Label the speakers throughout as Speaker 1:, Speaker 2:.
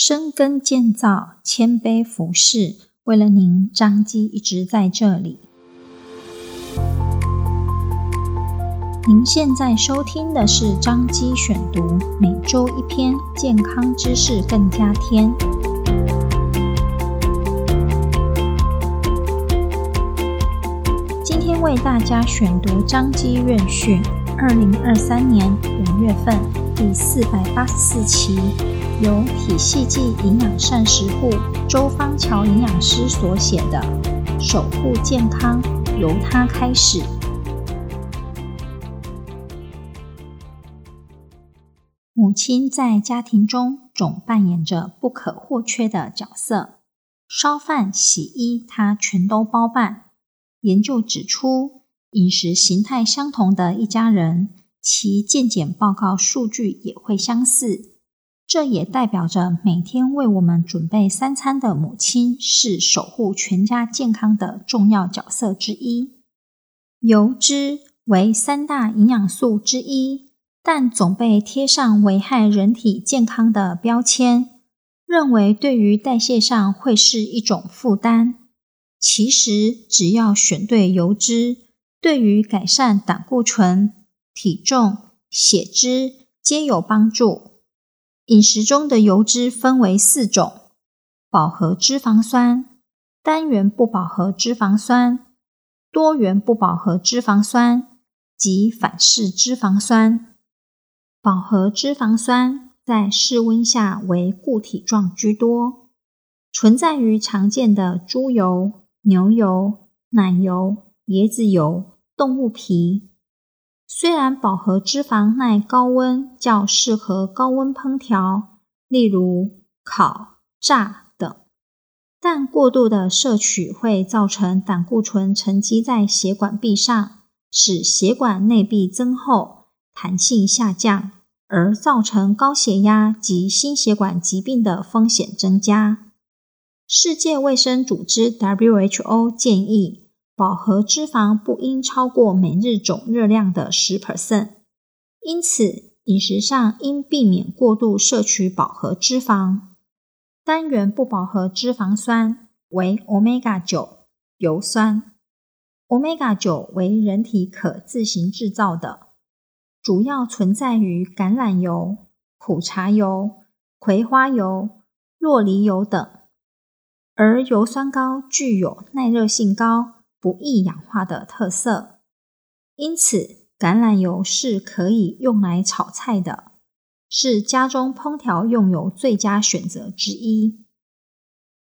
Speaker 1: 深耕建造，谦卑服侍，为了您，张基一直在这里。您现在收听的是张基选读，每周一篇健康知识，更加添。今天为大家选读张基院讯，二零二三年五月份第四百八十四期。由体系剂营养膳食部周芳乔营养师所写的《守护健康，由他开始》。母亲在家庭中总扮演着不可或缺的角色，烧饭、洗衣，她全都包办。研究指出，饮食形态相同的一家人，其健检报告数据也会相似。这也代表着每天为我们准备三餐的母亲是守护全家健康的重要角色之一。油脂为三大营养素之一，但总被贴上危害人体健康的标签，认为对于代谢上会是一种负担。其实，只要选对油脂，对于改善胆固醇、体重、血脂皆有帮助。饮食中的油脂分为四种：饱和脂肪酸、单元不饱和脂肪酸、多元不饱和脂肪酸及反式脂肪酸。饱和脂肪酸在室温下为固体状居多，存在于常见的猪油、牛油、奶油、椰子油、动物皮。虽然饱和脂肪耐高温，较适合高温烹调，例如烤、炸等，但过度的摄取会造成胆固醇沉积在血管壁上，使血管内壁增厚、弹性下降，而造成高血压及心血管疾病的风险增加。世界卫生组织 （WHO） 建议。饱和脂肪不应超过每日总热量的十 percent，因此饮食上应避免过度摄取饱和脂肪。单元不饱和脂肪酸为 Omega 九油酸，Omega 九为人体可自行制造的，主要存在于橄榄油、苦茶油、葵花油、酪梨油等，而油酸膏具有耐热性高。不易氧化的特色，因此橄榄油是可以用来炒菜的，是家中烹调用油最佳选择之一。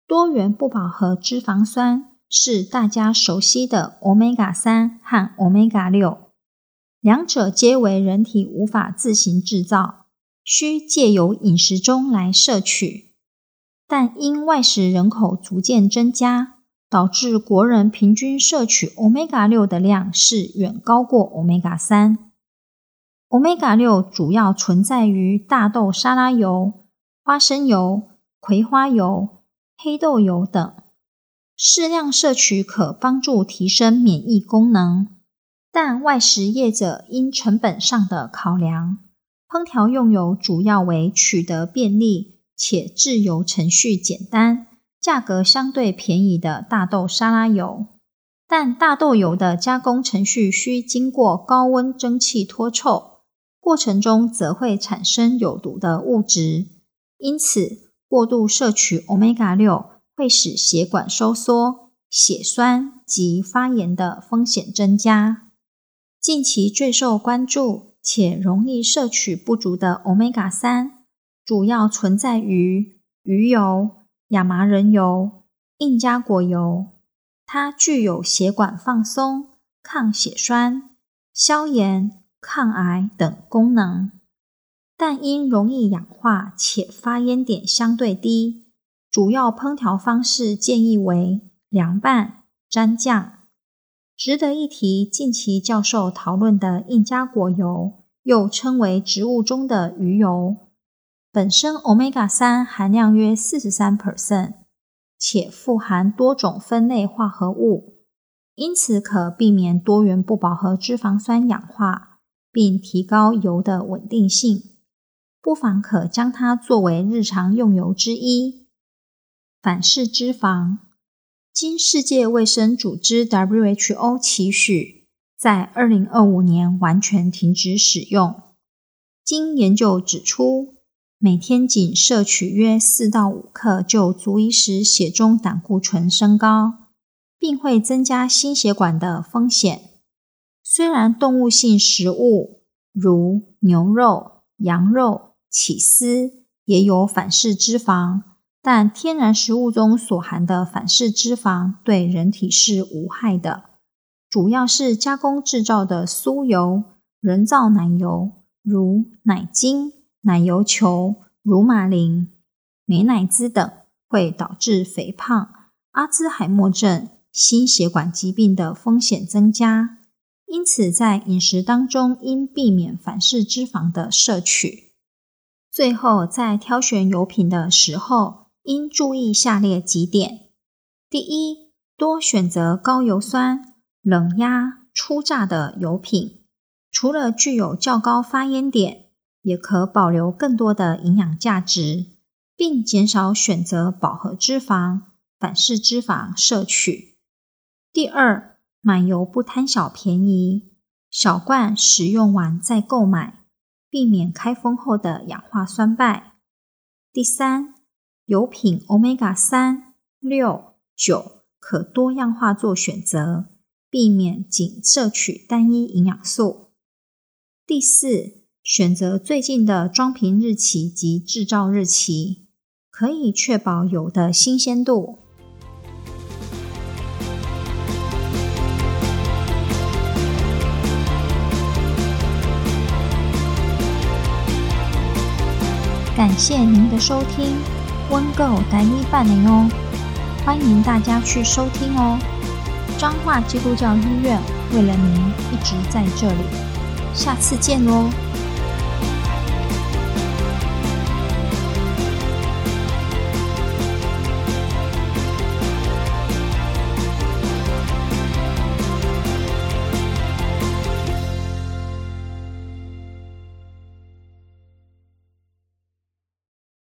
Speaker 1: 多元不饱和脂肪酸是大家熟悉的 Omega 三和 Omega 六，两者皆为人体无法自行制造，需借由饮食中来摄取，但因外食人口逐渐增加。导致国人平均摄取 Omega 六的量是远高过 Omega 三。Omega 六主要存在于大豆沙拉油、花生油、葵花油、黑豆油等，适量摄取可帮助提升免疫功能。但外食业者因成本上的考量，烹调用油主要为取得便利且制油程序简单。价格相对便宜的大豆沙拉油，但大豆油的加工程序需经过高温蒸汽脱臭，过程中则会产生有毒的物质，因此过度摄取 Omega 六会使血管收缩、血栓及发炎的风险增加。近期最受关注且容易摄取不足的 Omega 三，主要存在于鱼油。亚麻仁油、印加果油，它具有血管放松、抗血栓、消炎、抗癌等功能，但因容易氧化且发烟点相对低，主要烹调方式建议为凉拌、蘸酱。值得一提，近期教授讨论的印加果油，又称为植物中的鱼油。本身 Omega 三含量约四十三 percent，且富含多种酚类化合物，因此可避免多元不饱和脂肪酸氧化，并提高油的稳定性。不妨可将它作为日常用油之一。反式脂肪，经世界卫生组织 WHO 期许，在二零二五年完全停止使用。经研究指出，每天仅摄取约四到五克就足以使血中胆固醇升高，并会增加心血管的风险。虽然动物性食物如牛肉、羊肉，起司也有反式脂肪，但天然食物中所含的反式脂肪对人体是无害的，主要是加工制造的酥油、人造奶油，如奶精、奶油球、乳玛琳、美乃滋等，会导致肥胖、阿兹海默症、心血管疾病的风险增加。因此，在饮食当中应避免反式脂肪的摄取。最后，在挑选油品的时候，应注意下列几点：第一，多选择高油酸、冷压、初榨的油品，除了具有较高发烟点，也可保留更多的营养价值，并减少选择饱和脂肪、反式脂肪摄取。第二，买油不贪小便宜，小罐使用完再购买。避免开封后的氧化酸败。第三，油品 Omega 三、六、九可多样化做选择，避免仅摄取单一营养素。第四，选择最近的装瓶日期及制造日期，可以确保油的新鲜度。感谢您的收听，温购单一半零哦，欢迎大家去收听哦。彰化基督教医院为了您一直在这里，下次见喽。